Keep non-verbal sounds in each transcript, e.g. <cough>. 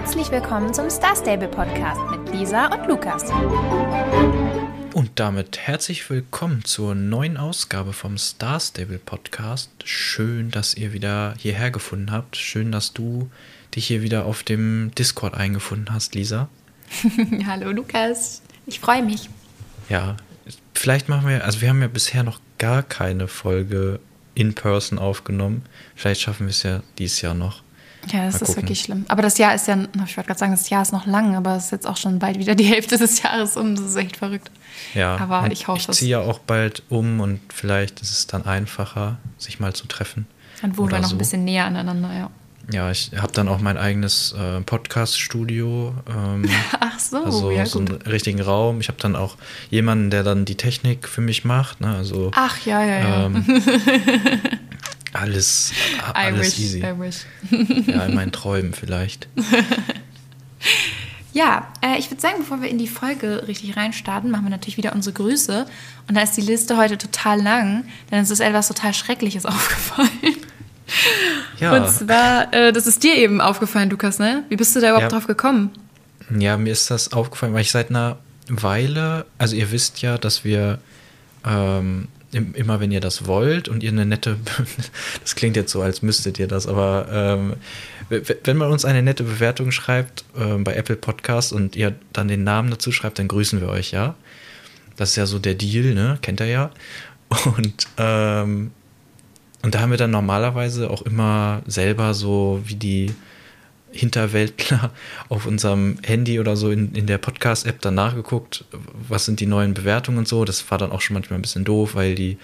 Herzlich willkommen zum Star Stable Podcast mit Lisa und Lukas. Und damit herzlich willkommen zur neuen Ausgabe vom Star Stable Podcast. Schön, dass ihr wieder hierher gefunden habt. Schön, dass du dich hier wieder auf dem Discord eingefunden hast, Lisa. <laughs> Hallo Lukas, ich freue mich. Ja, vielleicht machen wir, also wir haben ja bisher noch gar keine Folge in Person aufgenommen. Vielleicht schaffen wir es ja dieses Jahr noch. Ja, das ist wirklich schlimm. Aber das Jahr ist ja, ich wollte gerade sagen, das Jahr ist noch lang, aber es ist jetzt auch schon bald wieder die <laughs> Hälfte des Jahres um. Das ist echt verrückt. Ja, aber ich hoffe Ich ziehe ja auch bald um und vielleicht ist es dann einfacher, sich mal zu treffen. Dann wohnen wir noch so. ein bisschen näher aneinander, ja. Ja, ich habe dann auch mein eigenes äh, Podcast-Studio. Ähm, <laughs> Ach so, also ja, so gut. einen richtigen Raum. Ich habe dann auch jemanden, der dann die Technik für mich macht. Ne? Also, Ach ja, ja, ja. Ähm, <laughs> alles, alles wish, easy. <laughs> Ja, in meinen Träumen vielleicht. <laughs> Ja, äh, ich würde sagen, bevor wir in die Folge richtig reinstarten, machen wir natürlich wieder unsere Grüße. Und da ist die Liste heute total lang, denn es ist etwas total Schreckliches <laughs> aufgefallen. Ja. Und zwar, äh, das ist dir eben aufgefallen, Lukas, ne? Wie bist du da überhaupt Ja. drauf gekommen? Ja, mir ist das aufgefallen, weil ich seit einer Weile, also ihr wisst ja, dass wir ähm, immer, wenn ihr das wollt und ihr eine nette, <laughs> das klingt jetzt so, als müsstet ihr das, aber ähm, wenn man uns eine nette Bewertung schreibt ähm, bei Apple Podcast und ihr dann den Namen dazu schreibt, dann grüßen wir euch, ja. Das ist ja so der Deal, ne? Kennt ihr ja. Und, ähm, und da haben wir dann normalerweise auch immer selber so wie die Hinterwäldler auf unserem Handy oder so in, in der Podcast-App dann nachgeguckt, was sind die neuen Bewertungen und so. Das war dann auch schon manchmal ein bisschen doof, weil die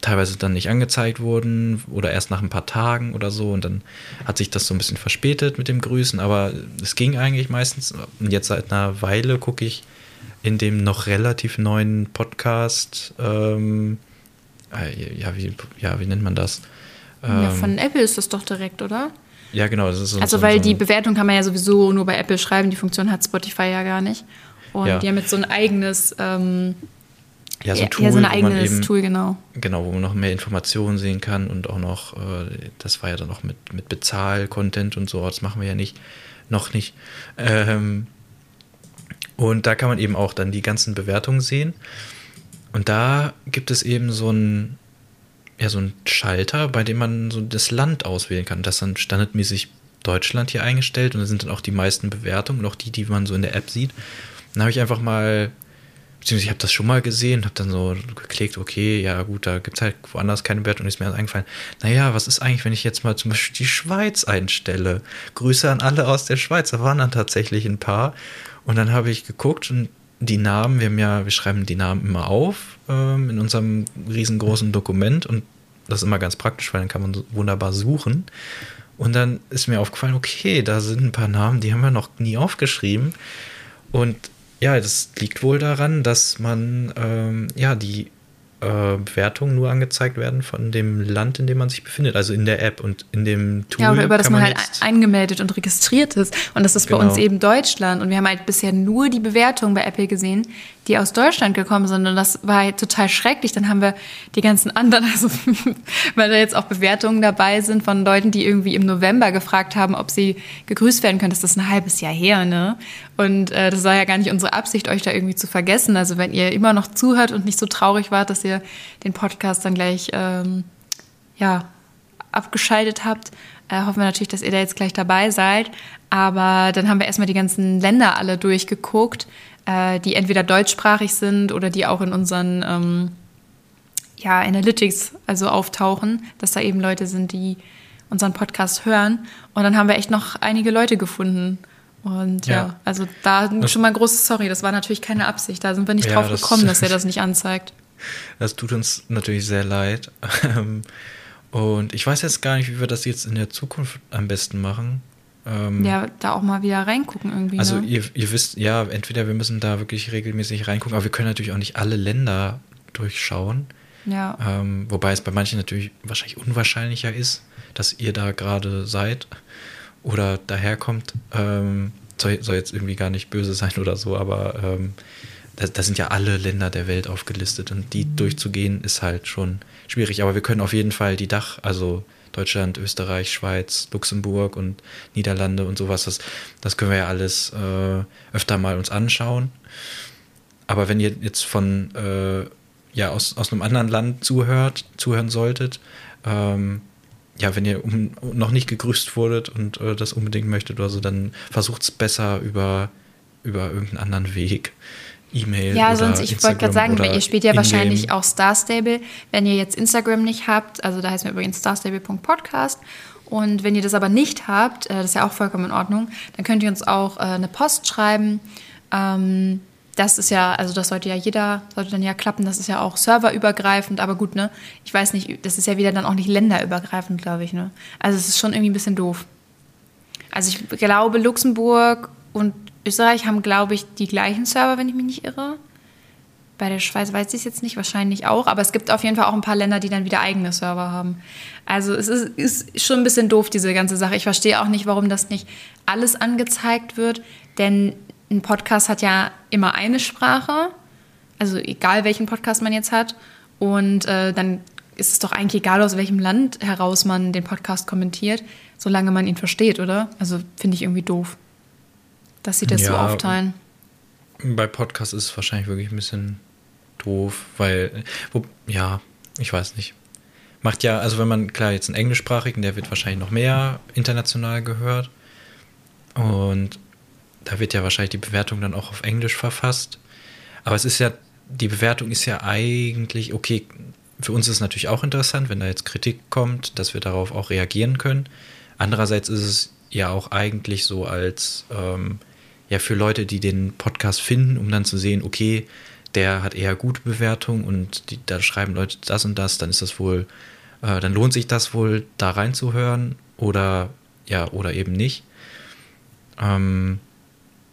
teilweise dann nicht angezeigt wurden oder erst nach ein paar Tagen oder so. Und dann hat sich das so ein bisschen verspätet mit dem Grüßen, aber es ging eigentlich meistens. Und jetzt seit einer Weile gucke ich in dem noch relativ neuen Podcast, ähm, äh, ja, wie, ja, wie nennt man das? ja, Ähm, von Apple ist das doch direkt, oder? Ja, genau. Das ist so, Also, so, weil so die Bewertung kann man ja sowieso nur bei Apple schreiben. Die Funktion hat Spotify ja gar nicht. Und Ja. die haben jetzt so ein eigenes, ähm, ja, so ein Tool, ja, so ein wo man eigenes eben, Tool, genau. Genau, wo man noch mehr Informationen sehen kann und auch noch, äh, das war ja dann auch mit, mit Bezahl-Content und so, das machen wir ja nicht, noch nicht. Ähm, und da kann man eben auch dann die ganzen Bewertungen sehen. Und da gibt es eben so ein, ja, so ein Schalter, bei dem man so das Land auswählen kann. Das ist dann standardmäßig Deutschland hier eingestellt und da sind dann auch die meisten Bewertungen und auch die, die man so in der App sieht. Dann habe ich einfach mal beziehungsweise ich habe das schon mal gesehen habe dann so geklickt, okay, ja gut, da gibt es halt woanders keine Bewertung ist mir eingefallen, naja, was ist eigentlich, wenn ich jetzt mal zum Beispiel die Schweiz einstelle? Grüße an alle aus der Schweiz, da waren dann tatsächlich ein paar. Und dann habe ich geguckt und die Namen, wir haben ja, wir schreiben die Namen immer auf ähm, in unserem riesengroßen Dokument und das ist immer ganz praktisch, weil dann kann man wunderbar suchen. Und dann ist mir aufgefallen, okay, da sind ein paar Namen, die haben wir noch nie aufgeschrieben. Und ja, das liegt wohl daran, dass man ähm, ja die äh, Bewertungen nur angezeigt werden von dem Land, in dem man sich befindet, also in der App und in dem Tool. Ja, aber über das man, man halt eingemeldet und registriert ist. Und das ist bei Genau. uns eben Deutschland. Und wir haben halt bisher nur die Bewertungen bei Apple gesehen, die aus Deutschland gekommen sind. Und das war halt total schrecklich. Dann haben wir die ganzen <laughs> anderen, also weil da jetzt auch Bewertungen dabei sind von Leuten, die irgendwie im November gefragt haben, ob sie gegrüßt werden können. Das ist ein halbes Jahr her, ne? Und äh, das war ja gar nicht unsere Absicht, euch da irgendwie zu vergessen. Also wenn ihr immer noch zuhört und nicht so traurig wart, dass ihr den Podcast dann gleich ähm, ja, abgeschaltet habt, äh, hoffen wir natürlich, dass ihr da jetzt gleich dabei seid. Aber dann haben wir erstmal die ganzen Länder alle durchgeguckt, äh, die entweder deutschsprachig sind oder die auch in unseren ähm, ja, Analytics also auftauchen, dass da eben Leute sind, die unseren Podcast hören. Und dann haben wir echt noch einige Leute gefunden. Und ja, Ja. also da schon mal ein großes Sorry, das war natürlich keine Absicht. Da sind wir nicht Ja, drauf das- gekommen, dass er <laughs> das nicht anzeigt. Das tut uns natürlich sehr leid. Ähm, Und ich weiß jetzt gar nicht, wie wir das jetzt in der Zukunft am besten machen. Ähm, Ja, da auch mal wieder reingucken irgendwie. Also ne? ihr, ihr wisst, ja, entweder wir müssen da wirklich regelmäßig reingucken, aber wir können natürlich auch nicht alle Länder durchschauen. ja. Ähm, wobei es bei manchen natürlich wahrscheinlich unwahrscheinlicher ist, dass ihr da gerade seid oder daherkommt. Ähm, soll, soll jetzt irgendwie gar nicht böse sein oder so, aber ähm, da, sind ja alle Länder der Welt aufgelistet und die durchzugehen ist halt schon schwierig. Aber wir können auf jeden Fall die Dach, also Deutschland, Österreich, Schweiz, Luxemburg und Niederlande und sowas. Das, das können wir ja alles äh, öfter mal uns anschauen. Aber wenn ihr jetzt von äh, ja aus, aus einem anderen Land zuhört, zuhören solltet, ähm, ja, wenn ihr um, noch nicht gegrüßt wurdet und äh, das unbedingt möchtet oder so, dann versucht es besser über, über irgendeinen anderen Weg. E-Mail. Ja, sonst, ich wollte gerade sagen, ihr spielt ja wahrscheinlich auch Star Stable. Wenn ihr jetzt Instagram nicht habt, also da heißt wir übrigens starstable.podcast. Und wenn ihr das aber nicht habt, äh, das ist ja auch vollkommen in Ordnung, dann könnt ihr uns auch äh, eine Post schreiben. Ähm, das ist ja, also das sollte ja jeder, sollte dann ja klappen, das ist ja auch serverübergreifend, aber gut, ne? Ich weiß nicht, das ist ja wieder dann auch nicht länderübergreifend, glaube ich, ne? Also es ist schon irgendwie ein bisschen doof. Also ich glaube, Luxemburg und Österreich haben, glaube ich, die gleichen Server, wenn ich mich nicht irre. Bei der Schweiz weiß ich es jetzt nicht, wahrscheinlich auch, aber es gibt auf jeden Fall auch ein paar Länder, die dann wieder eigene Server haben. Also es ist, ist schon ein bisschen doof, diese ganze Sache. Ich verstehe auch nicht, warum das nicht alles angezeigt wird, denn ein Podcast hat ja immer eine Sprache, also egal welchen Podcast man jetzt hat. Und äh, dann ist es doch eigentlich egal, aus welchem Land heraus man den Podcast kommentiert, solange man ihn versteht, oder? Also finde ich irgendwie doof, dass sie das ja, so aufteilen. Bei Podcasts ist es wahrscheinlich wirklich ein bisschen doof, weil, wo, ja, ich weiß nicht. Macht ja, also wenn man, klar, jetzt einen englischsprachigen, der wird wahrscheinlich noch mehr international gehört. Und da wird ja wahrscheinlich die Bewertung dann auch auf Englisch verfasst. Aber es ist ja, die Bewertung ist ja eigentlich, okay, für uns ist es natürlich auch interessant, wenn da jetzt Kritik kommt, dass wir darauf auch reagieren können. Andererseits ist es ja auch eigentlich so als, ähm, ja, für Leute, die den Podcast finden, um dann zu sehen, okay, der hat eher gute Bewertung und die, da schreiben Leute das und das, dann ist das wohl, äh, dann lohnt sich das wohl, da reinzuhören oder ja, oder eben nicht. Ähm,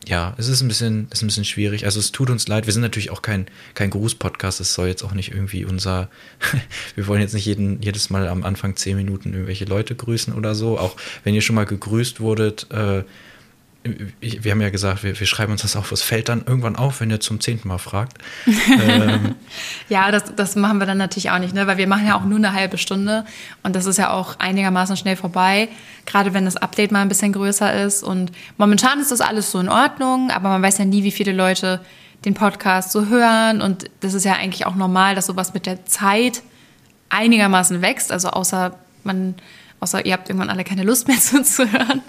ja, es ist ein bisschen, ist ein bisschen schwierig. Also es tut uns leid. Wir sind natürlich auch kein, kein Gruß-Podcast. Es soll jetzt auch nicht irgendwie unser, <laughs> wir wollen jetzt nicht jeden, jedes Mal am Anfang zehn Minuten irgendwelche Leute grüßen oder so. Auch wenn ihr schon mal gegrüßt wurdet, äh, wir haben ja gesagt, wir, wir, schreiben uns das auf. Es fällt dann irgendwann auf, wenn ihr zum zehnten Mal fragt. ähm. <laughs> Ja, das, das machen wir dann natürlich auch nicht, ne? weil wir machen ja auch nur eine halbe Stunde und das ist ja auch einigermaßen schnell vorbei, gerade wenn das Update mal ein bisschen größer ist. Und momentan ist das alles so in Ordnung, aber man weiß ja nie, wie viele Leute den Podcast so hören und das ist ja eigentlich auch normal, dass sowas mit der Zeit einigermaßen wächst. Also außer man außer ihr habt irgendwann alle keine Lust mehr <laughs> zuzuhören.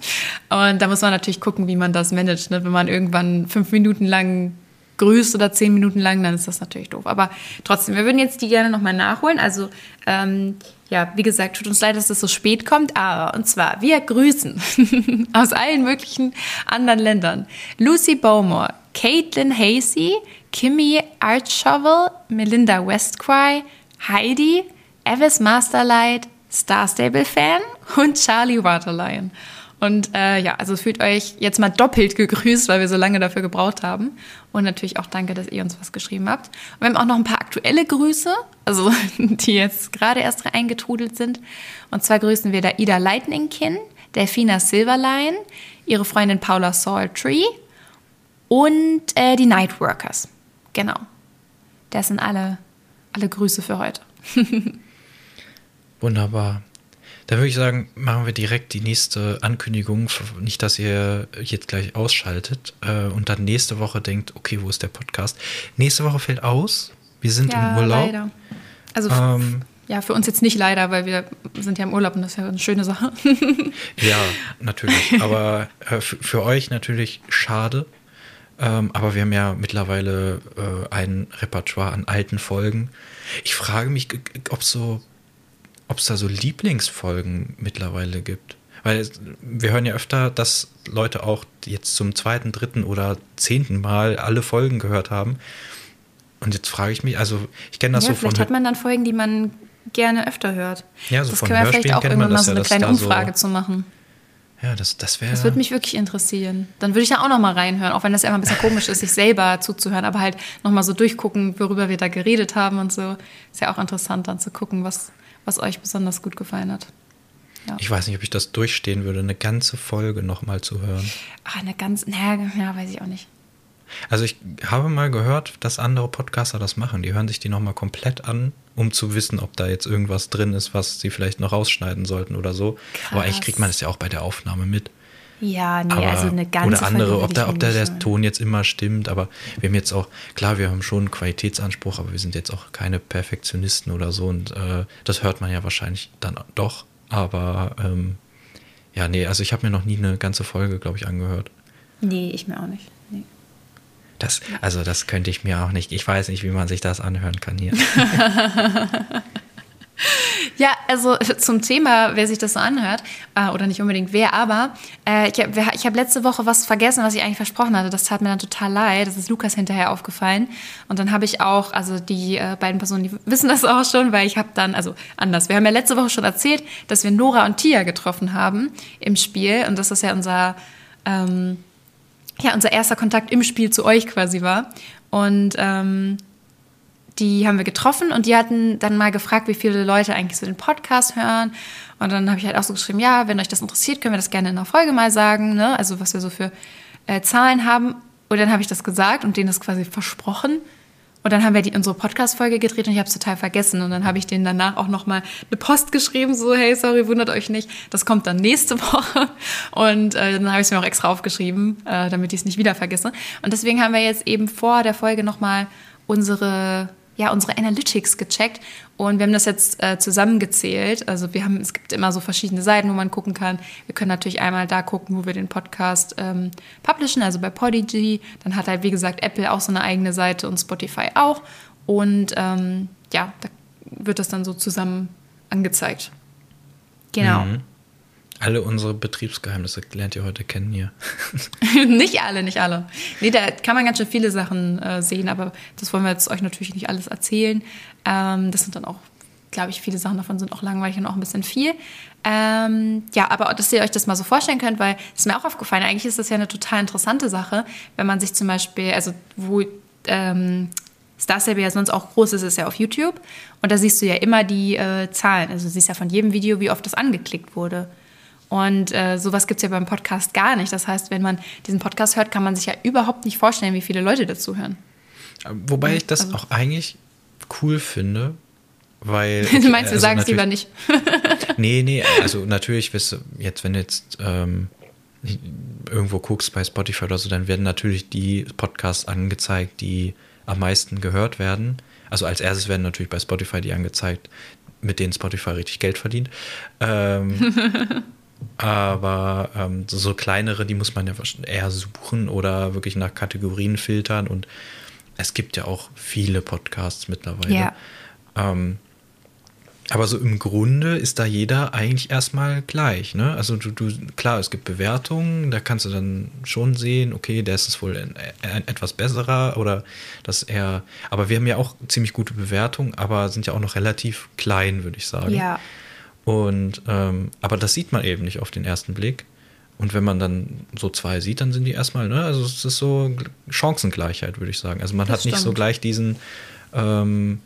Und da muss man natürlich gucken, wie man das managt. Ne? Wenn man irgendwann fünf Minuten lang grüßt oder zehn Minuten lang, dann ist das natürlich doof. Aber trotzdem, wir würden jetzt die gerne nochmal nachholen. Also, ähm, ja, wie gesagt, tut uns leid, dass das so spät kommt, aber und zwar, wir grüßen <laughs> aus allen möglichen anderen Ländern. Lucy Bowmore, Caitlin Hasey, Kimmy Artshovel, Melinda Westcry, Heidi, Evis Masterlight, Star Stable-Fan und Charlie Waterlion. Und äh, ja, also fühlt euch jetzt mal doppelt gegrüßt, weil wir so lange dafür gebraucht haben. Und natürlich auch danke, dass ihr uns was geschrieben habt. Und wir haben auch noch ein paar aktuelle Grüße, also <laughs> die jetzt gerade erst eingetrudelt sind. Und zwar grüßen wir da Ida Lightningkin, Delfina Silverline, ihre Freundin Paula Saltree und äh, die Nightworkers. Genau. Das sind alle, alle Grüße für heute. <laughs> Wunderbar. Dann würde ich sagen, machen wir direkt die nächste Ankündigung. Nicht, dass ihr jetzt gleich ausschaltet äh, und dann nächste Woche denkt, okay, wo ist der Podcast? Nächste Woche fällt aus. Wir sind ja, im Urlaub. Leider. Also ähm, ja, für uns jetzt nicht leider, weil wir sind ja im Urlaub und das ist ja eine schöne Sache. <laughs> ja, natürlich. Aber äh, für euch natürlich schade. Ähm, aber wir haben ja mittlerweile äh, ein Repertoire an alten Folgen. Ich frage mich, ob so ob es da so Lieblingsfolgen mittlerweile gibt. Weil wir hören ja öfter, dass Leute auch jetzt zum zweiten, dritten oder zehnten Mal alle Folgen gehört haben. Und jetzt frage ich mich, also ich kenne das ja, so von. Vielleicht hat man dann Folgen, die man gerne öfter hört. Ja, so das von können wir vielleicht auch irgendwann mal so eine kleine Umfrage so, zu machen. Ja, das, das wäre. Das würde mich wirklich interessieren. Dann würde ich da auch noch mal reinhören, auch wenn das ja immer ein bisschen komisch ist, sich selber zuzuhören, aber halt noch mal so durchgucken, worüber wir da geredet haben und so. Ist ja auch interessant, dann zu gucken, was, was euch besonders gut gefallen hat. Ja. Ich weiß nicht, ob ich das durchstehen würde, eine ganze Folge nochmal zu hören. Ach, eine ganze, naja, ja, weiß ich auch nicht. Also ich habe mal gehört, dass andere Podcaster das machen. Die hören sich die nochmal komplett an, um zu wissen, ob da jetzt irgendwas drin ist, was sie vielleicht noch rausschneiden sollten oder so. Krass. Aber eigentlich kriegt man das ja auch bei der Aufnahme mit. Ja, nee, Aber, also eine ganze oder andere, Folge ob, da, ob da der. Ton jetzt immer stimmt, aber wir haben jetzt auch, klar, wir haben schon einen Qualitätsanspruch, aber wir sind jetzt auch keine Perfektionisten oder so und äh, das hört man ja wahrscheinlich dann doch, aber ähm, ja, nee, also ich habe mir noch nie eine ganze Folge, glaube ich, angehört. Nee, ich mir auch nicht. Nee. Das, also das könnte ich mir auch nicht, ich weiß nicht, wie man sich das anhören kann hier. <laughs> Ja, also zum Thema, wer sich das so anhört, äh, oder nicht unbedingt wer, aber äh, ich habe hab letzte Woche was vergessen, was ich eigentlich versprochen hatte. Das tat mir dann total leid. Das ist Lukas hinterher aufgefallen. Und dann habe ich auch, also die äh, beiden Personen, die wissen das <laughs> auch schon, weil ich habe dann, also anders, wir haben ja letzte Woche schon erzählt, dass wir Nora und Tia getroffen haben im Spiel. Und das ist ja unser, ähm, ja, unser erster Kontakt im Spiel zu euch quasi war. Und ähm, die haben wir getroffen und die hatten dann mal gefragt, wie viele Leute eigentlich so den Podcast hören. Und dann habe ich halt auch so geschrieben, ja, wenn euch das interessiert, können wir das gerne in einer Folge mal sagen, ne? also was wir so für äh, Zahlen haben. Und dann habe ich das gesagt und denen das quasi versprochen. Und dann haben wir die, unsere Podcast-Folge gedreht und ich habe es total vergessen. Und dann habe ich denen danach auch nochmal eine Post geschrieben, so, hey, sorry, wundert euch nicht, das kommt dann nächste <laughs> Woche. Und äh, dann habe ich es mir auch extra aufgeschrieben, äh, damit ich es nicht wieder vergesse. Und deswegen haben wir jetzt eben vor der Folge nochmal unsere ja, unsere Analytics gecheckt und wir haben das jetzt äh, zusammengezählt. Also wir haben, es gibt immer so verschiedene Seiten, wo man gucken kann. Wir können natürlich einmal da gucken, wo wir den Podcast ähm, publishen, also bei Podigy. Dann hat halt, wie gesagt, Apple auch so eine eigene Seite und Spotify auch. Und ähm, ja, da wird das dann so zusammen angezeigt. Genau. Mhm. Alle unsere Betriebsgeheimnisse lernt ihr heute kennen hier. <laughs> <laughs> nicht alle, nicht alle. Nee, da kann man ganz schön viele Sachen äh, sehen, aber das wollen wir jetzt euch natürlich nicht alles erzählen. Ähm, das sind dann auch, glaube ich, viele Sachen davon sind auch langweilig und auch ein bisschen viel. Ähm, ja, aber dass ihr euch das mal so vorstellen könnt, weil es ist mir auch aufgefallen, eigentlich ist das ja eine total interessante Sache, wenn man sich zum Beispiel, also wo ähm, Star Stable ja sonst auch groß ist, ist ja auf YouTube. Und da siehst du ja immer die äh, Zahlen. Also du siehst ja von jedem Video, wie oft das angeklickt wurde. Und äh, sowas gibt es ja beim Podcast gar nicht. Das heißt, wenn man diesen Podcast hört, kann man sich ja überhaupt nicht vorstellen, wie viele Leute dazu hören. Wobei ich das Also- auch eigentlich cool finde, weil. <laughs> du meinst, wir also sagen es lieber nicht. Nee, <laughs> nee, also natürlich, jetzt, wenn du jetzt ähm, irgendwo guckst bei Spotify oder so, dann werden natürlich die Podcasts angezeigt, die am meisten gehört werden. Also als erstes werden natürlich bei Spotify die angezeigt, mit denen Spotify richtig Geld verdient. Ähm, <laughs> aber ähm, so, so kleinere, die muss man ja eher suchen oder wirklich nach Kategorien filtern. Und es gibt ja auch viele Podcasts mittlerweile. Ja. Ähm, aber so im Grunde ist da jeder eigentlich erstmal gleich. Ne? Also du, du, klar, es gibt Bewertungen, da kannst du dann schon sehen, okay, der ist es wohl ein, ein etwas besserer oder das eher. Aber wir haben ja auch ziemlich gute Bewertungen, aber sind ja auch noch relativ klein, würde ich sagen. Ja. Und ähm, aber das sieht man eben nicht auf den ersten Blick. Und wenn man dann so zwei sieht, dann sind die erstmal, ne, also es ist so Chancengleichheit, würde ich sagen. Also man Das hat nicht so stimmt. gleich diesen, ähm,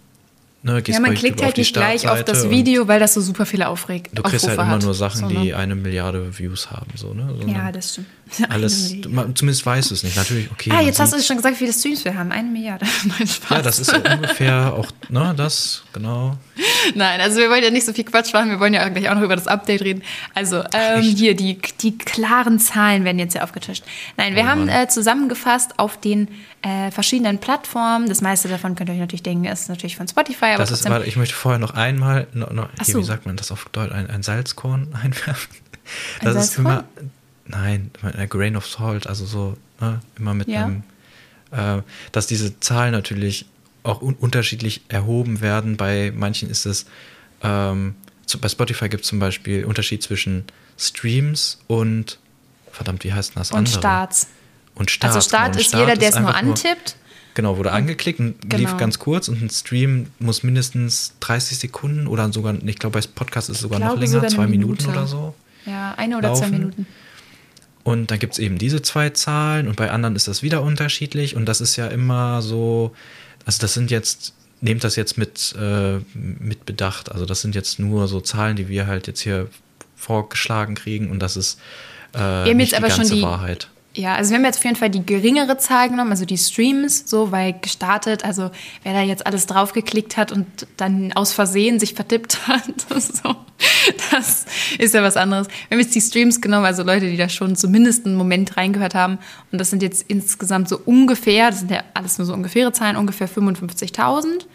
ne, Ja, man klickt halt nicht gleich auf das Video, weil das so super viele Aufreg und Du kriegst halt Aufrufe immer hat. nur Sachen, So, ne? die eine Milliarde Views haben, so, ne? Ja, das stimmt. <laughs> alles, man, zumindest weißt du es nicht. Natürlich, okay. Ah, jetzt hast du schon gesagt, wie viele Streams wir haben. Eine Milliarde. <laughs> Nein, Spaß. Ja, das ist so ungefähr auch, ne, das, genau. <laughs> Nein, also wir wollen ja nicht so viel Quatsch machen, wir wollen ja gleich auch noch über das Update reden. Also ähm, hier, die, die klaren Zahlen werden jetzt ja aufgetischt. Nein, wir Oh haben äh, zusammengefasst auf den äh, verschiedenen Plattformen. Das meiste davon könnt ihr euch natürlich denken, ist natürlich von Spotify, aber Das ist, warte, ich möchte vorher noch einmal, noch, Ach hier, so. wie sagt man das auf Deutsch, ein, ein Salzkorn einwerfen. Ein Das ist Salzkorn? immer, nein, ein Grain of Salt, also so, ne, immer mit Ja. einem, äh, dass diese Zahlen natürlich auch un unterschiedlich erhoben werden. Bei manchen ist es, ähm, zu, bei Spotify gibt es zum Beispiel Unterschied zwischen Streams und, verdammt, wie heißt denn das und andere? Starts. Und Start. Also Start genau. Ist jeder, der es nur antippt. Genau, wurde angeklickt und lief Genau. ganz kurz und ein Stream muss mindestens 30 Sekunden oder sogar, ich glaube, bei Podcast ist es sogar noch länger, sogar zwei Minuten Minute. oder so. Ja, eine oder zwei Laufen. Minuten. Und dann gibt es eben diese zwei Zahlen und bei anderen ist das wieder unterschiedlich. Und das ist ja immer so, also das sind jetzt, nehmt das jetzt mit, äh, mit Bedacht, also das sind jetzt nur so Zahlen, die wir halt jetzt hier vorgeschlagen kriegen. Und das ist äh, haben nicht jetzt aber schon die- Wahrheit. Ja, also wir haben jetzt auf jeden Fall die geringere Zahl genommen, also die Streams, so, weil gestartet, also wer da jetzt alles draufgeklickt hat und dann aus Versehen sich vertippt hat, <laughs> so, <laughs> das ist ja was anderes. Wir haben jetzt die Streams genommen, also Leute, die da schon zumindest einen Moment reingehört haben. Und das sind jetzt insgesamt so ungefähr, das sind ja alles nur so ungefähre Zahlen, ungefähr 55.000.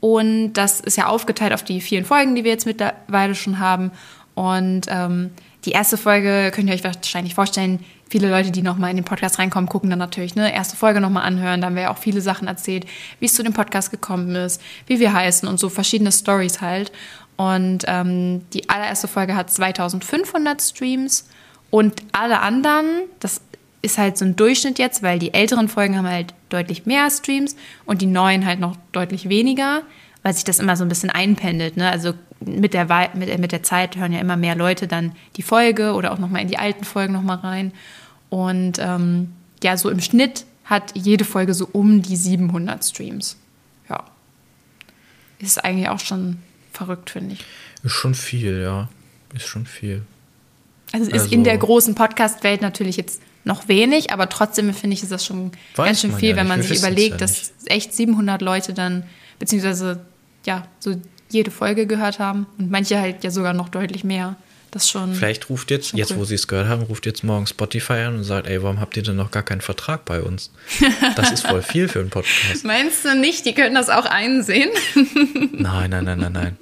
Und das ist ja aufgeteilt auf die vielen Folgen, die wir jetzt mittlerweile schon haben. Und ähm, die erste Folge könnt ihr euch wahrscheinlich vorstellen, viele Leute, die nochmal in den Podcast reinkommen, gucken dann natürlich, ne, erste Folge nochmal anhören. Da haben wir ja auch viele Sachen erzählt, wie es zu dem Podcast gekommen ist, wie wir heißen und so verschiedene Stories halt. Und ähm, die allererste Folge hat 2500 Streams und alle anderen, das ist halt so ein Durchschnitt jetzt, weil die älteren Folgen haben halt deutlich mehr Streams und die neuen halt noch deutlich weniger, weil sich das immer so ein bisschen einpendelt. Ne? Also mit der, mit, mit der Zeit hören ja immer mehr Leute dann die Folge oder auch nochmal in die alten Folgen nochmal rein. Und ähm, ja, so im Schnitt hat jede Folge so um die 700 Streams. Ja. Ist eigentlich auch schon verrückt, finde ich. Ist schon viel, ja. Ist schon viel. Also, also ist in der großen Podcast-Welt natürlich jetzt noch wenig, aber trotzdem finde ich, ist das schon ganz schön viel, ja wenn man sich überlegt, ja dass echt 700 Leute dann, beziehungsweise ja, so jede Folge gehört haben und manche halt ja sogar noch deutlich mehr. Das schon. Vielleicht ruft jetzt, jetzt cool. wo sie es gehört haben, ruft jetzt morgen Spotify an und sagt, ey, warum habt ihr denn noch gar keinen Vertrag bei uns? Das ist voll viel für einen Podcast. <laughs> Meinst du nicht, die können das auch einsehen? <laughs> nein, nein, nein, nein, nein.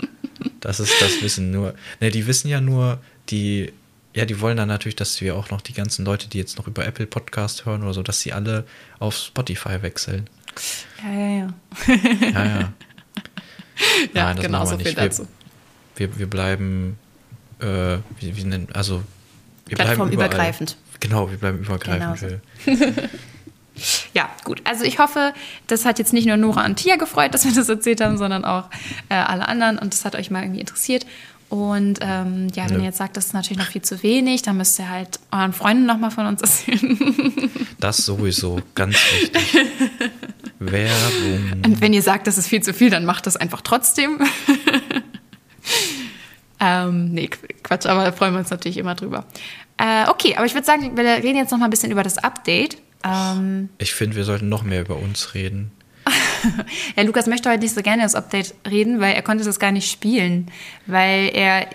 Das ist das Wissen nur. Ne, die wissen ja nur, die, ja, die wollen dann natürlich, dass wir auch noch die ganzen Leute, die jetzt noch über Apple Podcast hören oder so, dass sie alle auf Spotify wechseln. Ja, ja, ja. ja, ja. <laughs> ja, Nein, genau so viel wir, dazu. Wir, wir bleiben, äh, wie, wie nennen, also wir Plattformübergreifend. Genau, wir bleiben übergreifend. Genau so. <laughs> ja, gut. Also ich hoffe, das hat jetzt nicht nur Nora und Tia gefreut, dass wir das erzählt haben, sondern auch äh, alle anderen und das hat euch mal irgendwie interessiert. Und ähm, ja, wenn ja. ihr jetzt sagt, das ist natürlich noch viel zu wenig, dann müsst ihr halt euren Freunden nochmal von uns erzählen. <laughs> Das sowieso, ganz wichtig. <laughs> Werbung. Und wenn ihr sagt, das ist viel zu viel, dann macht das einfach trotzdem. Ähm, nee, Quatsch, aber da freuen wir uns natürlich immer drüber. Äh, okay, aber ich würde sagen, wir reden jetzt noch mal ein bisschen über das Update. Ähm, ich finde, wir sollten noch mehr über uns reden. <laughs> ja, Lukas möchte heute nicht so gerne das Update reden, weil er konnte das gar nicht spielen, weil er,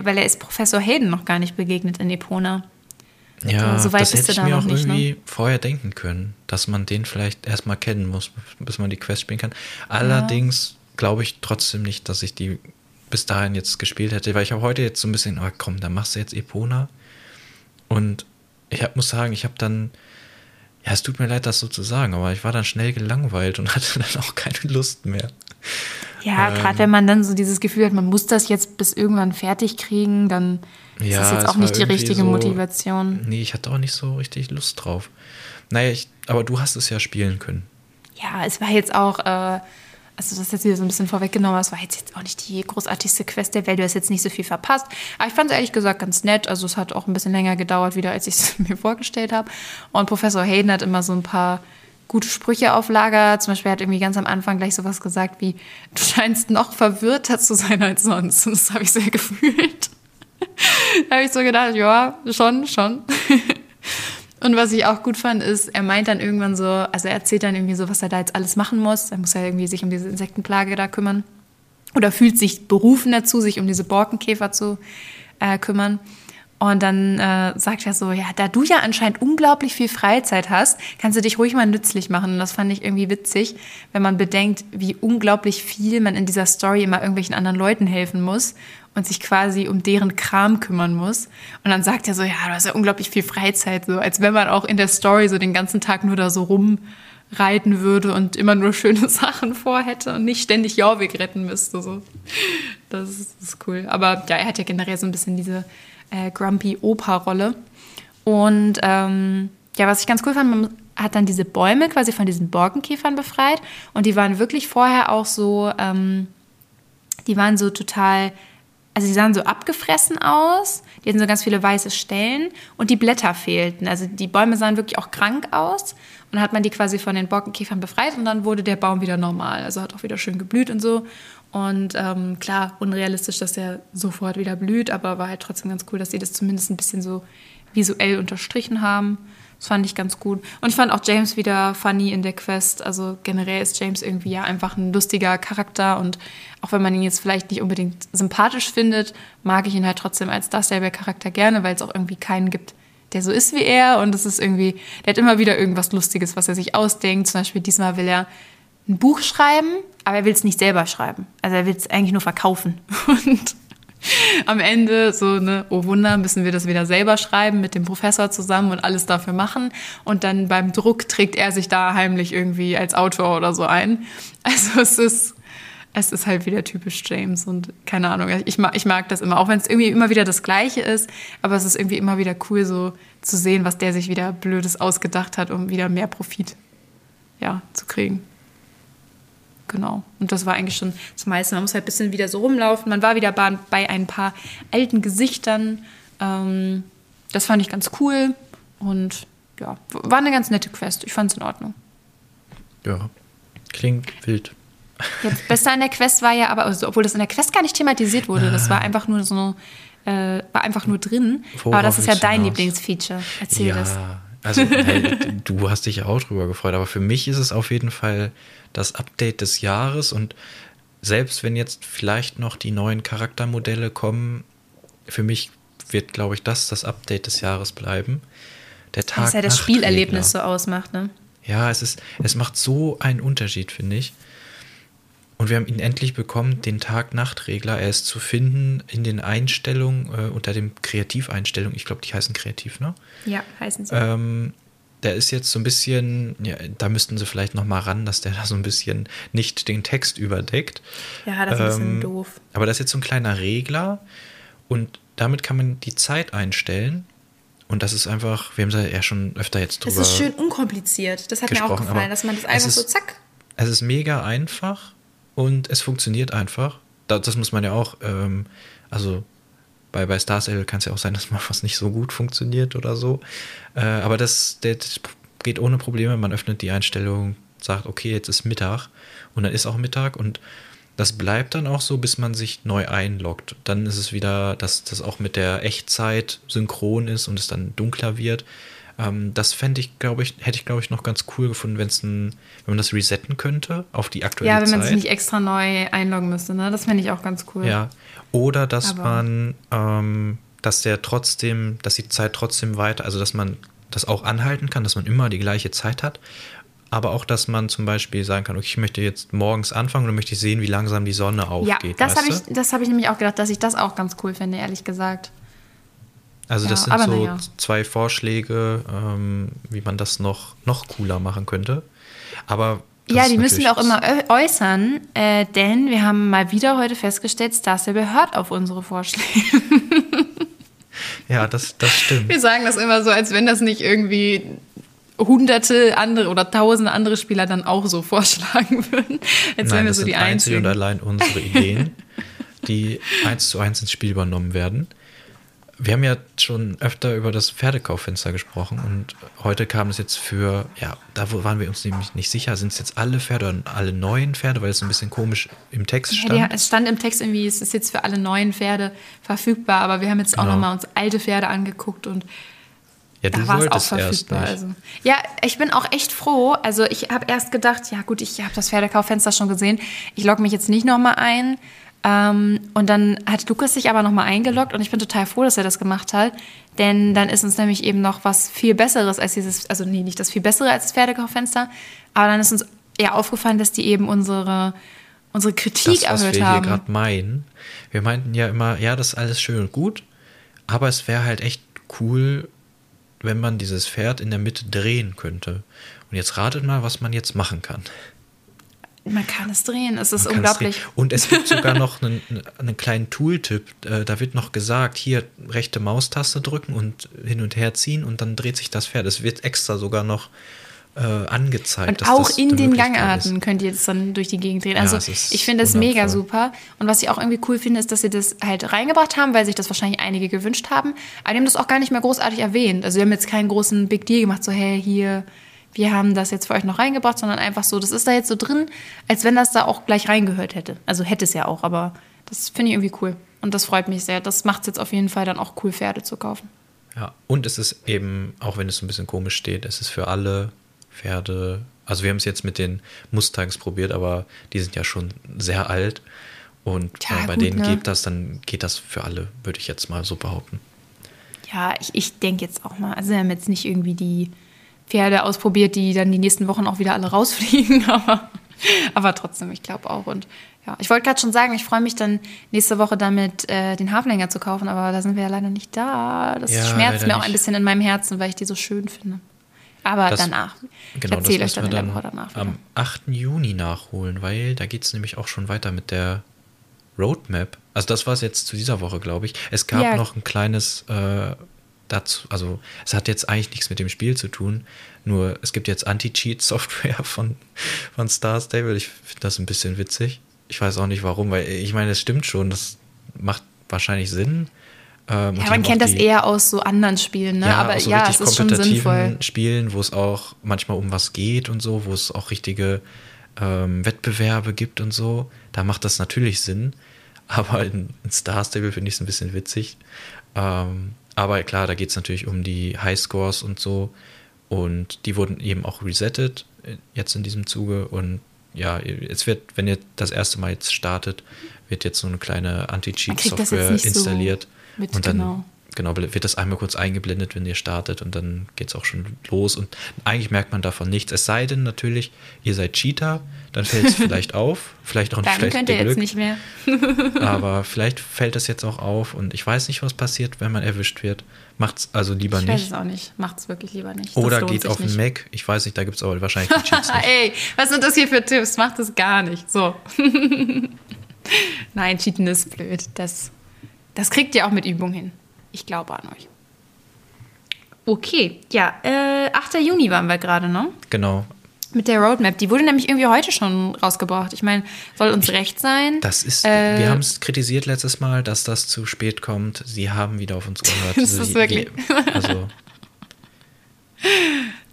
weil er ist Professor Hayden noch gar nicht begegnet in Epona. Ja, so das hätte ich da mir auch nicht, irgendwie ne? vorher denken können, dass man den vielleicht erstmal kennen muss, bis man die Quest spielen kann. Allerdings ja. glaube ich trotzdem nicht, dass ich die bis dahin jetzt gespielt hätte, weil ich habe heute jetzt so ein bisschen, oh komm, dann machst du jetzt Epona. Und ich hab, muss sagen, ich habe dann, ja, es tut mir leid, das so zu sagen, aber ich war dann schnell gelangweilt und <laughs> hatte dann auch keine Lust mehr. Ja, ähm, gerade wenn man dann so dieses Gefühl hat, man muss das jetzt bis irgendwann fertig kriegen, dann ja, ist das jetzt auch nicht die richtige so, Motivation. Nee, ich hatte auch nicht so richtig Lust drauf. Naja, ich, aber du hast es ja spielen können. Ja, es war jetzt auch, äh, also das ist jetzt wieder so ein bisschen vorweggenommen, es war jetzt, jetzt auch nicht die großartigste Quest der Welt, du hast jetzt nicht so viel verpasst. Aber ich fand es ehrlich gesagt ganz nett. Also es hat auch ein bisschen länger gedauert wieder, als ich es <laughs> mir vorgestellt habe. Und Professor Hayden hat immer so ein paar gute Sprüche auf Lager. Zum Beispiel hat irgendwie ganz am Anfang gleich sowas gesagt wie, du scheinst noch verwirrter zu sein als sonst. Und das habe ich sehr <laughs> gefühlt. da habe ich so gedacht, ja, schon, schon. <laughs> Und was ich auch gut fand, ist, er meint dann irgendwann so, also er erzählt dann irgendwie so, was er da jetzt alles machen muss. Er muss ja irgendwie sich um diese Insektenplage da kümmern. Oder fühlt sich berufen dazu, sich um diese Borkenkäfer zu äh, kümmern. Und dann äh, sagt er so, ja, da du ja anscheinend unglaublich viel Freizeit hast, kannst du dich ruhig mal nützlich machen. Und das fand ich irgendwie witzig, wenn man bedenkt, wie unglaublich viel man in dieser Story immer irgendwelchen anderen Leuten helfen muss und sich quasi um deren Kram kümmern muss. Und dann sagt er so, ja, du hast ja unglaublich viel Freizeit, so als wenn man auch in der Story so den ganzen Tag nur da so rumreiten würde und immer nur <laughs> schöne Sachen vorhätte und nicht ständig Jorvik retten müsste. So. Das ist, das ist cool. Aber ja, er hat ja generell so ein bisschen diese äh, Grumpy Opa-Rolle. Und ähm, ja, was ich ganz cool fand, man hat dann diese Bäume quasi von diesen Borkenkäfern befreit. Und die waren wirklich vorher auch so, ähm, die waren so total, also die sahen so abgefressen aus. Die hatten so ganz viele weiße Stellen und die Blätter fehlten. Also die Bäume sahen wirklich auch krank aus. Und dann hat man die quasi von den Borkenkäfern befreit und dann wurde der Baum wieder normal. Also hat auch wieder schön geblüht und so. Und ähm, klar, unrealistisch, dass der sofort wieder blüht, aber war halt trotzdem ganz cool, dass sie das zumindest ein bisschen so visuell unterstrichen haben. Das fand ich ganz gut. Und ich fand auch James wieder funny in der Quest. Also generell ist James irgendwie ja einfach ein lustiger Charakter und auch wenn man ihn jetzt vielleicht nicht unbedingt sympathisch findet, mag ich ihn halt trotzdem als dasselbe Charakter gerne, weil es auch irgendwie keinen gibt, der so ist wie er und es ist irgendwie, der hat immer wieder irgendwas Lustiges, was er sich ausdenkt. Zum Beispiel diesmal will er ein Buch schreiben, aber er will es nicht selber schreiben. Also er will es eigentlich nur verkaufen. <laughs> Und am Ende so, ne, oh Wunder, müssen wir das wieder selber schreiben mit dem Professor zusammen und alles dafür machen. Und dann beim Druck trägt er sich da heimlich irgendwie als Autor oder so ein. Also es ist, es ist halt wieder typisch James und keine Ahnung, ich mag, ich mag das immer, auch wenn es irgendwie immer wieder das Gleiche ist, aber es ist irgendwie immer wieder cool so zu sehen, was der sich wieder Blödes ausgedacht hat, um wieder mehr Profit ja, zu kriegen. Genau. Und das war eigentlich schon das meiste. Man muss halt ein bisschen wieder so rumlaufen. Man war wieder bei ein paar alten Gesichtern. Ähm, das fand ich ganz cool. Und ja, war eine ganz nette Quest. Ich fand es in Ordnung. Ja, klingt wild. Das Beste an der Quest war ja aber, also, obwohl das in der Quest gar nicht thematisiert wurde, das war einfach nur so, äh, war einfach nur drin. Worauf aber das ist ja dein Lieblingsfeature. Erzähl ja, das. Also, <laughs> hey, du hast dich ja auch drüber gefreut, aber für mich ist es auf jeden Fall das Update des Jahres und selbst wenn jetzt vielleicht noch die neuen Charaktermodelle kommen, für mich wird, glaube ich, das das Update des Jahres bleiben. Der Tag. Was ja das Spielerlebnis so ausmacht, ne? Ja, es ist, es macht so einen Unterschied, finde ich. Und wir haben ihn endlich bekommen, den Tag-Nacht-Regler. Er ist zu finden in den Einstellungen, äh, unter den Kreativeinstellungen. Ich glaube, die heißen Kreativ, ne? Ja, heißen sie. Ähm, der ist jetzt so ein bisschen, ja, da müssten sie vielleicht noch mal ran, dass der da so ein bisschen nicht den Text überdeckt. Ja, das ist ähm, ein bisschen doof. Aber das ist jetzt so ein kleiner Regler und damit kann man die Zeit einstellen. Und das ist einfach, wir haben es ja schon öfter jetzt drüber Das ist schön unkompliziert. Das hat mir auch gefallen, dass man das einfach ist, so zack. Es ist mega einfach und es funktioniert einfach. Das, das muss man ja auch, ähm, also bei, bei Star Stable kann es ja auch sein, <laughs> dass mal was nicht so gut funktioniert oder so. Äh, aber das, das geht ohne Probleme. Man öffnet die Einstellung, sagt, okay, jetzt ist Mittag und dann ist auch Mittag und das bleibt dann auch so, bis man sich neu einloggt. Dann ist es wieder, dass das auch mit der Echtzeit synchron ist und es dann dunkler wird. Ähm, das fände ich, glaube ich, hätte ich, glaube ich, noch ganz cool gefunden, wenn es wenn man das resetten könnte auf die aktuelle Zeit. Ja, wenn man sich nicht extra neu einloggen müsste, ne? Das fände ich auch ganz cool. Ja. Oder dass Aber man, ähm, dass der trotzdem, dass die Zeit trotzdem weiter, also dass man das auch anhalten kann, dass man immer die gleiche Zeit hat. Aber auch, dass man zum Beispiel sagen kann, okay, ich möchte jetzt morgens anfangen und möchte sehen, wie langsam die Sonne aufgeht. Ja, das habe ich, hab ich nämlich auch gedacht, dass ich das auch ganz cool finde, ehrlich gesagt. Also das ja, sind so ja. zwei Vorschläge, ähm, wie man das noch, noch cooler machen könnte. Aber ja, die müssen wir auch immer äußern, äh, denn wir haben mal wieder heute festgestellt, Starstable hört auf unsere Vorschläge. ja, das, das stimmt. Wir sagen das immer so, als wenn das nicht irgendwie hunderte andere oder tausende andere Spieler dann auch so vorschlagen würden. Als Nein, wenn wir das so die sind einzig und allein unsere Ideen, die eins zu eins ins Spiel übernommen werden. Wir haben ja schon öfter über das Pferdekauffenster gesprochen und heute kam es jetzt für, ja, da waren wir uns nämlich nicht sicher, sind es jetzt alle Pferde oder alle neuen Pferde, weil es ein bisschen komisch im Text stand. Ja, es stand im Text irgendwie, es ist jetzt für alle neuen Pferde verfügbar, aber wir haben jetzt auch genau. nochmal uns alte Pferde angeguckt und ja, da war es auch verfügbar. Also. Ja, ich bin auch echt froh. Also ich habe erst gedacht, ja gut, ich habe das Pferdekauffenster schon gesehen. Ich logge mich jetzt nicht nochmal ein. Ähm, und dann hat Lukas sich aber nochmal eingeloggt und ich bin total froh, dass er das gemacht hat. Denn dann ist uns nämlich eben noch was viel Besseres als dieses, also nee, nicht das viel Bessere als das Pferdekauffenster, aber dann ist uns eher aufgefallen, dass die eben unsere, unsere Kritik das, was erhöht wir haben. hier gerade meinen. Wir meinten ja immer, ja, das ist alles schön und gut, aber es wäre halt echt cool, wenn man dieses Pferd in der Mitte drehen könnte. Und jetzt ratet mal, was man jetzt machen kann. Man kann es drehen, es ist unglaublich. Es und es gibt <laughs> sogar noch einen, einen kleinen Tooltip. Äh, da wird noch gesagt, hier rechte Maustaste drücken und hin und her ziehen und dann dreht sich das Pferd. Es wird extra sogar noch äh, angezeigt. Und auch in den Gangarten ist. könnt ihr jetzt dann durch die Gegend drehen. Also ja, ich finde das mega super. Und was ich auch irgendwie cool finde, ist, dass sie das halt reingebracht haben, weil sich das wahrscheinlich einige gewünscht haben. Aber die haben das auch gar nicht mehr großartig erwähnt. Also sie haben jetzt keinen großen Big Deal gemacht, so hey, hier wir haben das jetzt für euch noch reingebracht, sondern einfach so, das ist da jetzt so drin, als wenn das da auch gleich reingehört hätte. Also hätte es ja auch, aber das finde ich irgendwie cool. Und das freut mich sehr. Das macht es jetzt auf jeden Fall dann auch cool, Pferde zu kaufen. Ja, und es ist eben, auch wenn es so ein bisschen komisch steht, es ist für alle Pferde, also wir haben es jetzt mit den Mustangs probiert, aber die sind ja schon sehr alt. Und Ja, äh, bei gut, denen ne? geht das, dann geht das für alle, würde ich jetzt mal so behaupten. Ja, ich, ich denke jetzt auch mal. Also wir haben jetzt nicht irgendwie die Pferde ausprobiert, die dann die nächsten Wochen auch wieder alle rausfliegen, <laughs> aber, aber trotzdem, ich glaube auch. Und ja, ich wollte gerade schon sagen, ich freue mich dann nächste Woche damit, äh, den Haflinger zu kaufen, aber da sind wir ja leider nicht da. Das Ja, schmerzt mir auch nicht. ein bisschen in meinem Herzen, weil ich die so schön finde. Aber Das- danach. Genau, ich erzähle euch dann in wir der Woche danach. wieder. am 8. Juni nachholen, weil da geht es nämlich auch schon weiter mit der Roadmap. Also das war es jetzt zu dieser Woche, glaube ich. Es gab Ja. noch ein kleines äh, dazu, also es hat jetzt eigentlich nichts mit dem Spiel zu tun, nur es gibt jetzt Anti-Cheat-Software <laughs> von, von Star Stable. Ich finde das ein bisschen witzig. Ich weiß auch nicht warum, weil ich meine, es stimmt schon, das macht wahrscheinlich Sinn. Ähm, ja, man kennt das eher aus so anderen Spielen, ne? aber aus so ja, es ist schon kompetitiven sinnvoll. Spielen, wo es auch manchmal um was geht und so, wo es auch richtige ähm, Wettbewerbe gibt und so. Da macht das natürlich Sinn. <laughs> Aber in, in Star Stable finde ich es ein bisschen witzig. Ähm, aber klar, da geht es natürlich um die Highscores und so. Und die wurden eben auch resettet äh, jetzt in diesem Zuge. Und ja, es wird, wenn ihr das erste Mal jetzt startet, wird jetzt so eine kleine jetzt Anti-Cheat-Software so installiert. mit, und dann genau. Genau, wird das einmal kurz eingeblendet, wenn ihr startet und dann geht es auch schon los. Und eigentlich merkt man davon nichts. Es sei denn natürlich, ihr seid Cheater, dann fällt es <laughs> vielleicht auf. Vielleicht auch Dann vielleicht könnt ihr Glück, jetzt nicht mehr. <laughs> aber vielleicht fällt es jetzt auch auf und ich weiß nicht, was passiert, wenn man erwischt wird. Macht's also lieber Ich weiß nicht. es auch nicht. Macht es wirklich lieber nicht. Das Oder geht auf den. Mac. Ich weiß nicht, da gibt es aber wahrscheinlich die Cheats <laughs> nicht. Ey, was sind das hier für Tipps? Macht es gar nicht. So. Nein, Cheaten ist blöd. Das, das kriegt ihr auch mit Übung hin. Ich glaube an euch. Okay, ja, äh, 8. Juni waren wir gerade, ne? Genau. Mit der Roadmap. Die wurde nämlich irgendwie heute schon rausgebracht. Ich meine, soll uns recht sein. Das ist, Äh, wir haben es kritisiert letztes Mal, dass das zu spät kommt. Sie haben wieder auf uns <laughs> gehört. Das Sie- ist wirklich- die- Also, <laughs>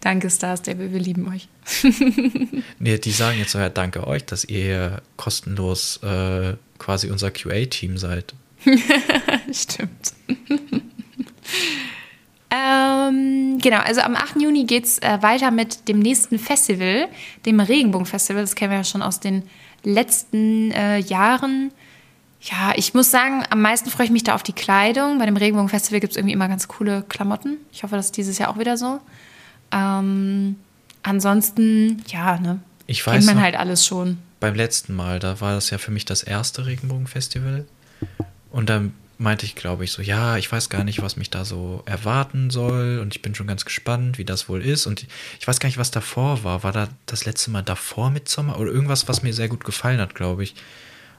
Danke, Star Stable, wir lieben euch. <laughs> nee, die sagen jetzt so, ja, danke euch, dass ihr hier kostenlos äh, quasi unser QA-Team seid. Stimmt. Ähm, genau, also am 8. Juni geht es äh, weiter mit dem nächsten Festival, dem Regenbogen-Festival. Das kennen wir ja schon aus den letzten äh, Jahren. Ja, ich muss sagen, am meisten freue ich mich da auf die Kleidung. Bei dem Regenbogen-Festival gibt es irgendwie immer ganz coole Klamotten. Ich hoffe, das ist dieses Jahr auch wieder so. Ähm, ansonsten, ja, ne? Ich Kennt weiß man noch, halt alles schon. beim letzten Mal, da war das ja für mich das erste Regenbogen-Festival. Und dann meinte ich, glaube ich, so, ja, ich weiß gar nicht, was mich da so erwarten soll. Und ich bin schon ganz gespannt, wie das wohl ist. Und ich weiß gar nicht, was davor war. War da das letzte Mal davor mit Sommer oder irgendwas, was mir sehr gut gefallen hat, glaube ich.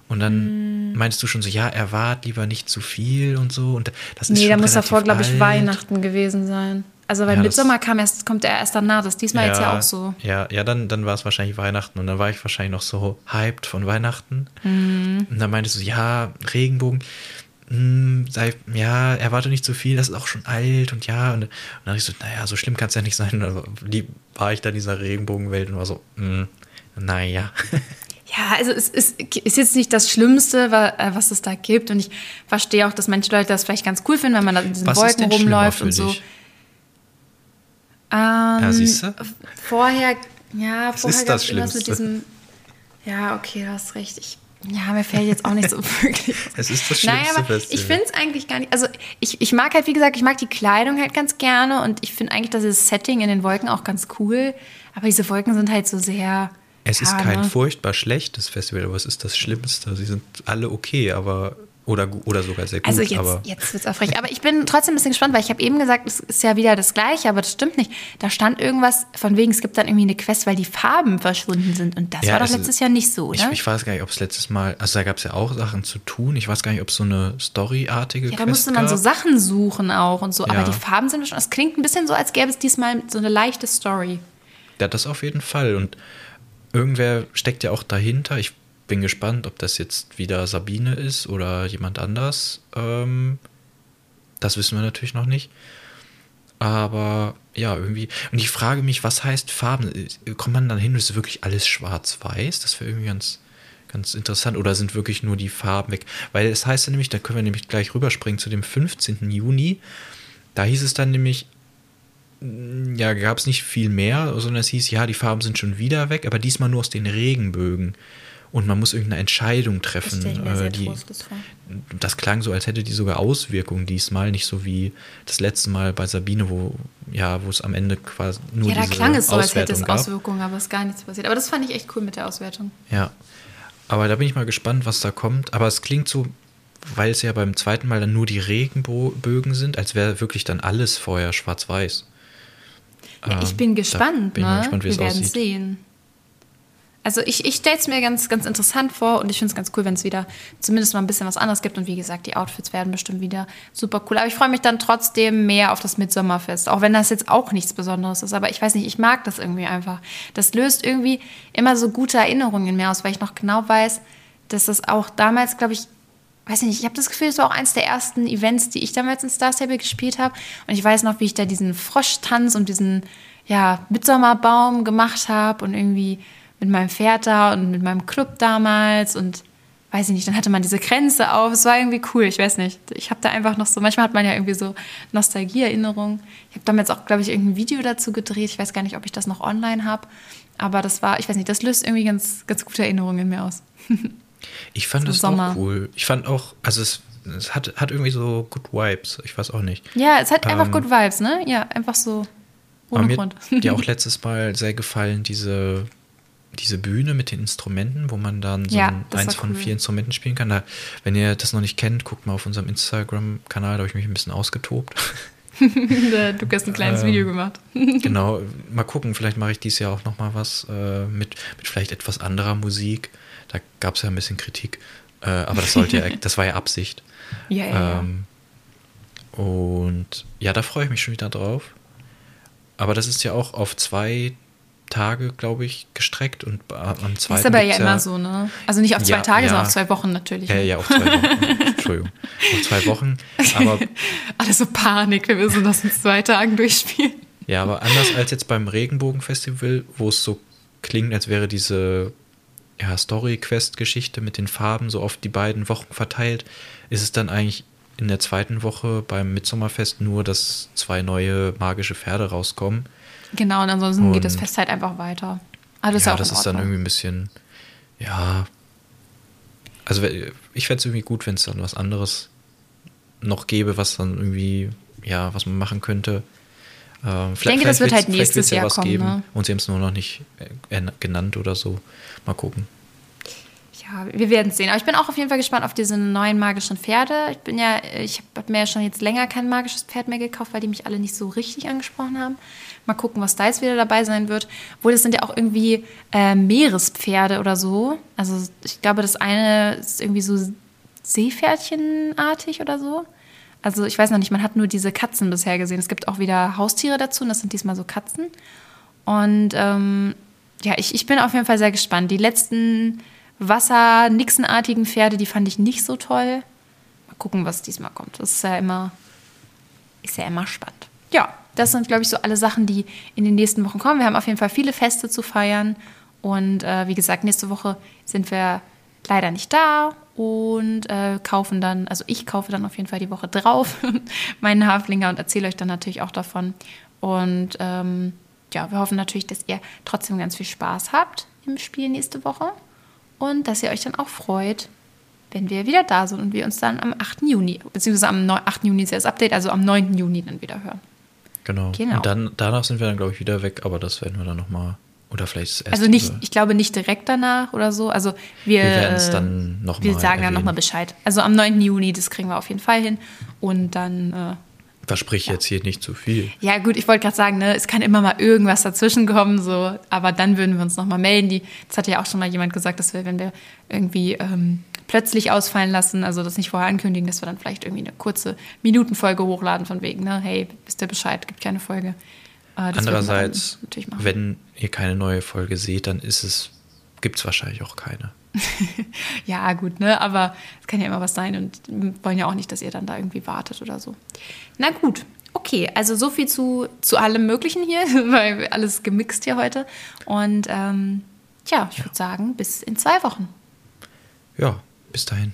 Und Mm. dann meinst du schon so, ja, erwart lieber nicht zu viel und so. Und das ist Nee, da muss davor, glaube ich. Weihnachten gewesen sein. Also, weil Ja, Mitsommer kam erst, kommt er erst danach. Das ist diesmal jetzt ja auch so. Ja, ja dann, dann war es wahrscheinlich Weihnachten und dann war ich wahrscheinlich noch so hyped von Weihnachten. Mhm. Und dann meintest du, ja, Regenbogen, hm, sei, ja, erwarte nicht zu viel, das ist auch schon alt und ja. Und, und dann ich so, naja, so schlimm kann es ja nicht sein. <laughs> Und lieb- war ich da in dieser Regenbogenwelt und war so, hm, naja. <laughs> Ja, also es ist, ist jetzt nicht das Schlimmste, äh, was es da gibt. Und ich verstehe auch, dass manche Leute das vielleicht ganz cool finden, wenn man da in diesen Was Wolken rumläuft und so. dich? Ähm, Ja, siehst du? Vorher, ja, Was vorher ist das mit Schlimmste? diesem. Ja, okay, du hast recht. Ich, ja, mir fällt jetzt auch nicht so <laughs> wirklich. Es ist das Naja, schlimmste aber Festival. ich finde es eigentlich gar nicht. Also ich, ich mag halt, wie gesagt, ich mag die Kleidung halt ganz gerne und ich finde eigentlich das Setting in den Wolken auch ganz cool. Aber diese Wolken sind halt so sehr. Es ist ja, kein ne? furchtbar schlechtes Festival, aber es ist das Schlimmste. Sie sind alle okay, aber oder, oder sogar sehr gut. Also jetzt, aber jetzt wird es auch frech. Aber ich bin trotzdem ein bisschen gespannt, weil ich habe eben gesagt, es ist ja wieder das Gleiche, aber das stimmt nicht. Da stand irgendwas von wegen, es gibt dann irgendwie eine Quest, weil die Farben verschwunden sind. Und das Ja, war doch also letztes Jahr nicht so, Ich, oder? ich weiß gar nicht, ob es letztes Mal, also da gab es ja auch Sachen zu tun. Ich weiß gar nicht, ob es so eine Story-artige ja, da Quest musste man so gab. Sachen suchen auch und so. Ja. Aber die Farben sind schon, es klingt ein bisschen so, als gäbe es diesmal so eine leichte Story. Ja, das auf jeden Fall. Und irgendwer steckt ja auch dahinter. Ich bin gespannt, ob das jetzt wieder Sabine ist oder jemand anders. Ähm, das wissen wir natürlich noch nicht. Aber ja, irgendwie. Und ich frage mich, was heißt Farben? Kommt man dann hin, ist wirklich alles schwarz-weiß? Das wäre irgendwie ganz, ganz interessant. Oder sind wirklich nur die Farben weg? Weil es heißt ja nämlich, da können wir nämlich gleich rüberspringen zu dem 15. Juni. da hieß es dann nämlich, ja, gab es nicht viel mehr, sondern es hieß, ja, die Farben sind schon wieder weg, aber diesmal nur aus den Regenbögen. Und man muss irgendeine Entscheidung treffen. Das, äh, die, das klang so, als hätte die sogar Auswirkungen diesmal, nicht so wie das letzte Mal bei Sabine, wo ja, wo es am Ende quasi nur ja, da diese klang es so, als hätte es gab. Auswirkungen, aber es ist gar nichts passiert. Aber das fand ich echt cool mit der Auswertung. Ja. Aber da bin ich mal gespannt, was da kommt. Aber es klingt so, weil es ja beim zweiten Mal dann nur die Regenbögen sind, als wäre wirklich dann alles vorher schwarz-weiß. Ja, ich Ähm, bin gespannt, bin ich mal ne? gespannt, wie Wir es werden aussieht. sehen. Also ich, ich stelle es mir ganz, ganz interessant vor und ich finde es ganz cool, wenn es wieder zumindest mal ein bisschen was anderes gibt. Und wie gesagt, die Outfits werden bestimmt wieder super cool. Aber ich freue mich dann trotzdem mehr auf das Mitsommerfest, auch wenn das jetzt auch nichts Besonderes ist. Aber ich weiß nicht, ich mag das irgendwie einfach. Das löst irgendwie immer so gute Erinnerungen in mir aus, weil ich noch genau weiß, dass das auch damals, glaube ich, weiß nicht, ich habe das Gefühl, es war auch eins der ersten Events, die ich damals in Star Stable gespielt habe. Und ich weiß noch, wie ich da diesen Froschtanz und diesen ja, Mitsommerbaum gemacht habe und irgendwie mit meinem Pferd da und mit meinem Club damals und weiß ich nicht, dann hatte man diese Grenze auf. Es war irgendwie cool, ich weiß nicht. Ich habe da einfach noch so, manchmal hat man ja irgendwie so Nostalgieerinnerungen. Ich habe damals auch, glaube ich, irgendein Video dazu gedreht. Ich weiß gar nicht, ob ich das noch online habe. Aber das war, ich weiß nicht, das löst irgendwie ganz, ganz gute Erinnerungen in mir aus. <laughs> Ich fand das Sommer. auch cool. Ich fand auch, also es, es hat, hat irgendwie so good Vibes. Ich weiß auch nicht. Ja, es hat einfach Ähm, Good Vibes, ne? Ja, einfach so ohne mir Grund. hat auch <laughs> letztes Mal sehr gefallen, diese, diese Bühne mit den Instrumenten, wo man dann so Ja, ein, eins von cool. vier Instrumenten spielen kann. Da, wenn ihr das noch nicht kennt, guckt mal auf unserem Instagram-Kanal, da habe ich mich ein bisschen ausgetobt. <laughs> du hast ein kleines Ähm, Video gemacht. <laughs> genau, mal gucken, vielleicht mache ich dieses Jahr auch noch mal was äh, mit, mit vielleicht etwas anderer Musik. Da gab es ja ein bisschen Kritik, äh, aber das sollte ja, <laughs> das war ja Absicht. Ja, ja, ja. Ähm, und ja, da freue ich mich schon wieder drauf. Aber das ist ja auch auf zwei Tage, glaube ich, gestreckt und am zweiten. ist aber ja immer so, ne? Also nicht auf zwei Ja, Tage, ja. sondern auf zwei Wochen natürlich. Ja, ja, auf zwei Wochen. <laughs> Entschuldigung. Auf zwei Wochen. Aber <laughs> Alles so Panik, wir müssen das in zwei Tagen durchspielen. Ja, aber anders als jetzt beim Regenbogenfestival, wo es so klingt, als wäre diese ja, Story-Quest-Geschichte mit den Farben so auf die beiden Wochen verteilt, ist es dann eigentlich in der zweiten Woche beim Mitsommerfest nur, dass zwei neue magische Pferde rauskommen. Genau, und ansonsten geht das Und- Fest halt einfach weiter. Aber das ist ja, ja auch das ist dann irgendwie ein bisschen, ja. Also ich fände es irgendwie gut, wenn es dann was anderes noch gäbe, was dann irgendwie, ja, was man machen könnte. Ähm, Ich denke, das wird halt nächstes Jahr was kommen, ne? Und sie haben es nur noch nicht äh, genannt oder so. Mal gucken. Ja, wir werden es sehen. Aber ich bin auch auf jeden Fall gespannt auf diese neuen magischen Pferde. Ich bin ja, ich habe mir ja schon jetzt länger kein magisches Pferd mehr gekauft, weil die mich alle nicht so richtig angesprochen haben. Mal gucken, was da jetzt wieder dabei sein wird. Obwohl, das sind ja auch irgendwie äh, Meerespferde oder so. Also ich glaube, das eine ist irgendwie so Seepferdchenartig oder so. Also ich weiß noch nicht, man hat nur diese Katzen bisher gesehen. Es gibt auch wieder Haustiere dazu und das sind diesmal so Katzen. Und ähm, ja, ich, ich bin auf jeden Fall sehr gespannt. Die letzten Wasser-Nixenartigen Pferde, die fand ich nicht so toll. Mal gucken, was diesmal kommt. Das ist ja immer, ist ja immer spannend. Ja, das sind, glaube ich, so alle Sachen, die in den nächsten Wochen kommen. Wir haben auf jeden Fall viele Feste zu feiern. Und äh, wie gesagt, nächste Woche sind wir leider nicht da und äh, kaufen dann, also ich kaufe dann auf jeden Fall die Woche drauf <laughs> meinen Haflinger und erzähle euch dann natürlich auch davon. Und ähm, ja, wir hoffen natürlich, dass ihr trotzdem ganz viel Spaß habt im Spiel nächste Woche und dass ihr euch dann auch freut, wenn wir wieder da sind und wir uns dann am 8. Juni, beziehungsweise am 9 8. Juni ist ja das Update, also am 9. Juni dann wieder hören. Genau. Genau. Und dann, danach sind wir dann, glaube ich, wieder weg, aber das werden wir dann nochmal. Oder vielleicht das erste. Also nicht, ich glaube nicht direkt danach oder so. Also wir, Wir werden's äh, dann noch Wir sagen dann erwähnen. nochmal Bescheid. Also am 9. Juni, das kriegen wir auf jeden Fall hin. Und dann, äh, Versprich jetzt hier nicht zu viel. ja gut, ich wollte gerade sagen, ne, es kann immer mal irgendwas dazwischen kommen, so, aber dann würden wir uns nochmal melden. Die, das hatte ja auch schon mal jemand gesagt, dass wir, wenn wir irgendwie ähm, plötzlich ausfallen lassen, also das nicht vorher ankündigen, dass wir dann vielleicht irgendwie eine kurze Minutenfolge hochladen von wegen, ne, hey, wisst ihr Bescheid, gibt keine Folge. Äh, Andererseits, wenn ihr keine neue Folge seht, dann ist es, gibt es wahrscheinlich auch keine. <laughs> Ja, gut, ne? Aber es kann ja immer was sein und wir wollen ja auch nicht, dass ihr dann da irgendwie wartet oder so. Na gut, okay, also so viel zu, zu allem Möglichen hier, <laughs> weil alles gemixt hier heute. Und ähm, ja, ich würde sagen, bis in zwei Wochen. Ja, bis dahin.